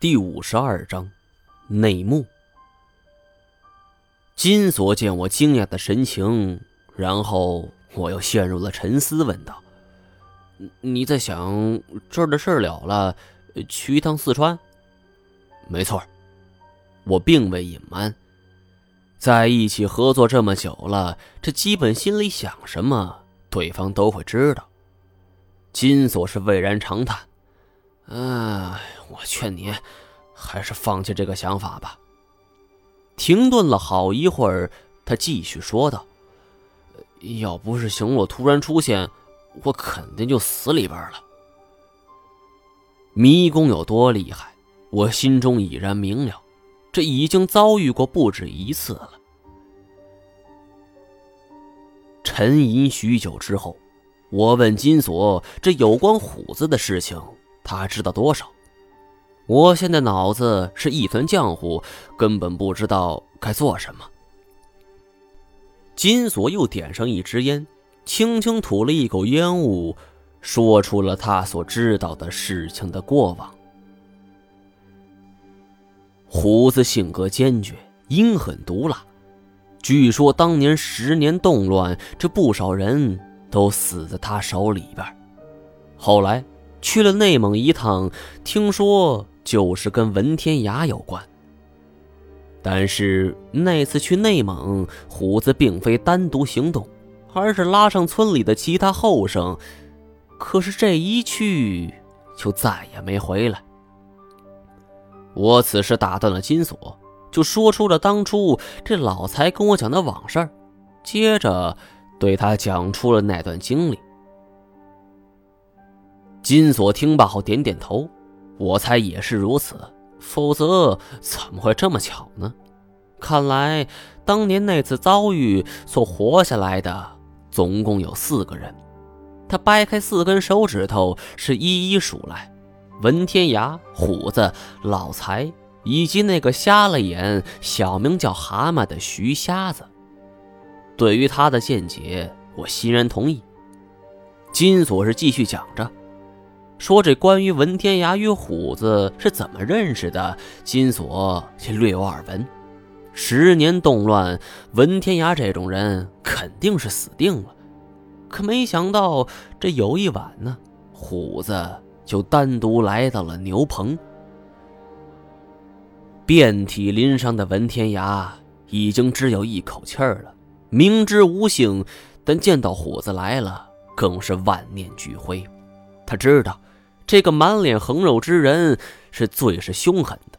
第五十二章，内幕。金锁见我惊讶的神情，然后我又陷入了沉思，问道：“你在想这儿的事儿了了，去一趟四川？”没错，我并未隐瞒，在一起合作这么久了，这基本心里想什么，对方都会知道。金锁是蔚然长叹。哎，我劝你，还是放弃这个想法吧。停顿了好一会儿，他继续说道：“要不是行洛突然出现，我肯定就死里边了。迷宫有多厉害，我心中已然明了。这已经遭遇过不止一次了。”沉吟许久之后，我问金锁：“这有关虎子的事情？”他知道多少？我现在脑子是一团浆糊，根本不知道该做什么。金锁又点上一支烟，轻轻吐了一口烟雾，说出了他所知道的事情的过往。胡子性格坚决，阴狠毒辣。据说当年十年动乱，这不少人都死在他手里边。后来。去了内蒙一趟，听说就是跟文天涯有关。但是那次去内蒙，虎子并非单独行动，而是拉上村里的其他后生。可是这一去，就再也没回来。我此时打断了金锁，就说出了当初这老财跟我讲的往事，接着对他讲出了那段经历。金锁听罢后点点头，我猜也是如此，否则怎么会这么巧呢？看来当年那次遭遇所活下来的总共有四个人。他掰开四根手指头，是一一数来：文天涯、虎子、老财，以及那个瞎了眼、小名叫蛤蟆的徐瞎子。对于他的见解，我欣然同意。金锁是继续讲着。说这关于文天涯与虎子是怎么认识的，金锁却略有耳闻。十年动乱，文天涯这种人肯定是死定了。可没想到，这有一晚呢，虎子就单独来到了牛棚。遍体鳞伤的文天涯已经只有一口气儿了，明知无幸，但见到虎子来了，更是万念俱灰。他知道。这个满脸横肉之人是最是凶狠的。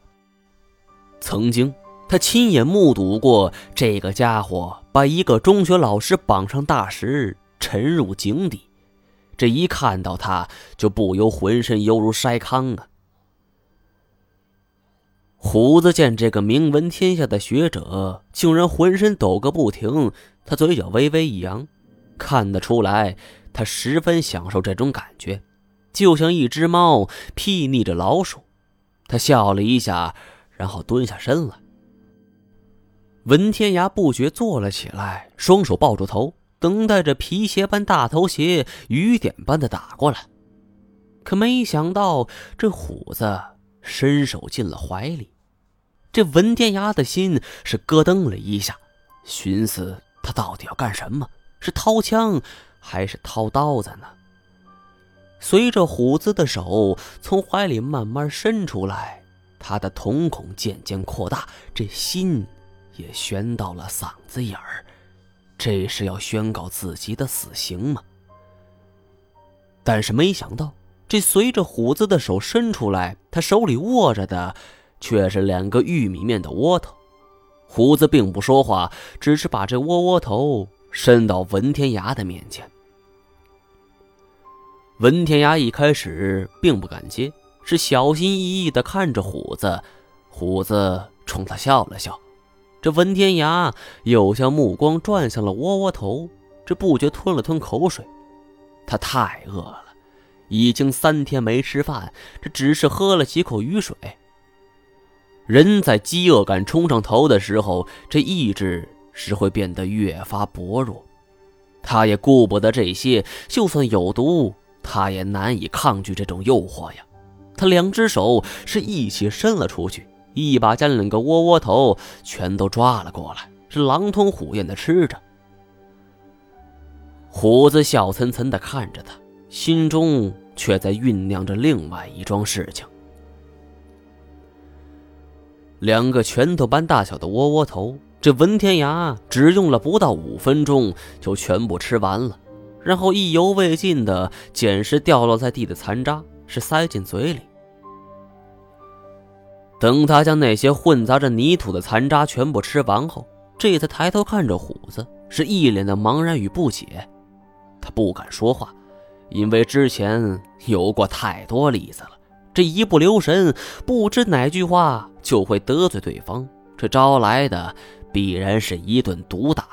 曾经，他亲眼目睹过这个家伙把一个中学老师绑上大石沉入井底，这一看到他就不由浑身犹如筛糠啊！胡子见这个名闻天下的学者竟然浑身抖个不停，他嘴角微微一扬，看得出来他十分享受这种感觉。就像一只猫睥睨着老鼠，他笑了一下，然后蹲下身来。文天涯不觉坐了起来，双手抱住头，等待着皮鞋般大头鞋雨点般的打过来。可没想到，这虎子伸手进了怀里，这文天涯的心是咯噔了一下，寻思他到底要干什么？是掏枪，还是掏刀子呢？随着虎子的手从怀里慢慢伸出来，他的瞳孔渐渐扩大，这心也悬到了嗓子眼儿。这是要宣告自己的死刑吗？但是没想到，这随着虎子的手伸出来，他手里握着的却是两个玉米面的窝头。虎子并不说话，只是把这窝窝头伸到文天涯的面前。文天涯一开始并不敢接，是小心翼翼地看着虎子。虎子冲他笑了笑，这文天涯又将目光转向了窝窝头，这不觉吞了吞口水。他太饿了，已经三天没吃饭，这只是喝了几口雨水。人在饥饿感冲上头的时候，这意志是会变得越发薄弱。他也顾不得这些，就算有毒。他也难以抗拒这种诱惑呀，他两只手是一起伸了出去，一把将两个窝窝头全都抓了过来，是狼吞虎咽的吃着。虎子笑涔涔的看着他，心中却在酝酿着另外一桩事情。两个拳头般大小的窝窝头，这文天涯只用了不到五分钟就全部吃完了，然后意犹未尽的捡拾掉落在地的残渣，是塞进嘴里。等他将那些混杂着泥土的残渣全部吃完后，这才抬头看着虎子，是一脸的茫然与不解。他不敢说话，因为之前有过太多例子了。这一不留神，不知哪句话就会得罪对方，这招来的必然是一顿毒打。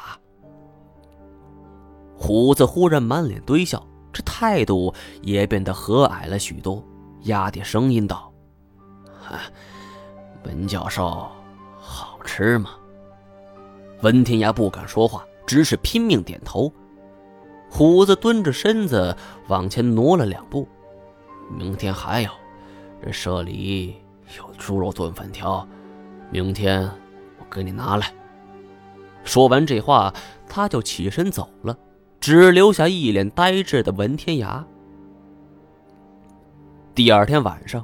虎子忽然满脸堆笑，这态度也变得和蔼了许多，压低声音道：“文教授，好吃吗？”文天涯不敢说话，只是拼命点头。虎子蹲着身子往前挪了两步，明天还有。这社里有猪肉炖粉条，明天我给你拿来。说完这话，他就起身走了，只留下一脸呆滞的文天涯。第二天晚上，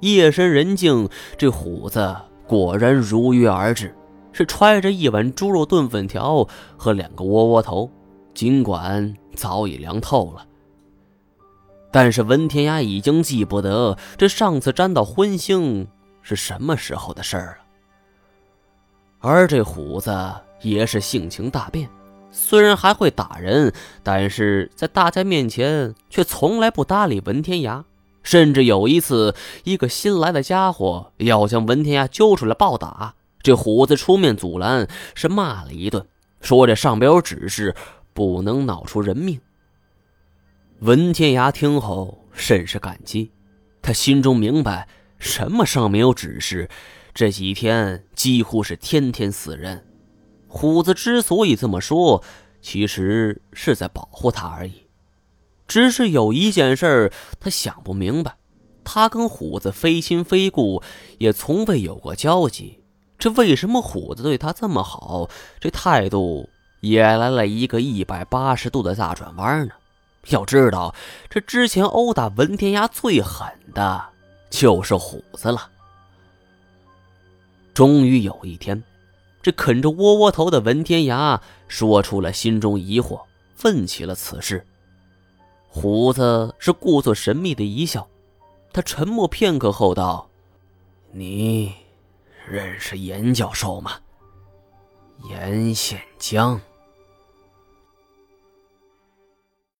夜深人静，这虎子果然如约而至，是揣着一碗猪肉炖粉条和两个窝窝头，尽管早已凉透了。但是文天涯已经记不得这上次沾到荤腥是什么时候的事儿了。而这虎子也是性情大变，虽然还会打人，但是在大家面前却从来不搭理文天涯。甚至有一次，一个新来的家伙要将文天涯揪出来暴打，这虎子出面阻拦，是骂了一顿，说这上边有指示，不能闹出人命。文天涯听后甚是感激，他心中明白，什么上面有指示，这几天几乎是天天死人。虎子之所以这么说，其实是在保护他而已。只是有一件事他想不明白：他跟虎子非亲非故，也从未有过交集，这为什么虎子对他这么好，这态度也来了一个一百八十度的大转弯呢？要知道，这之前殴打文天涯最狠的就是虎子了。终于有一天，这啃着窝窝头的文天涯说出了心中疑惑，问起了此事。胡子是故作神秘的一笑，他沉默片刻后道：“你认识严教授吗？严宪江。”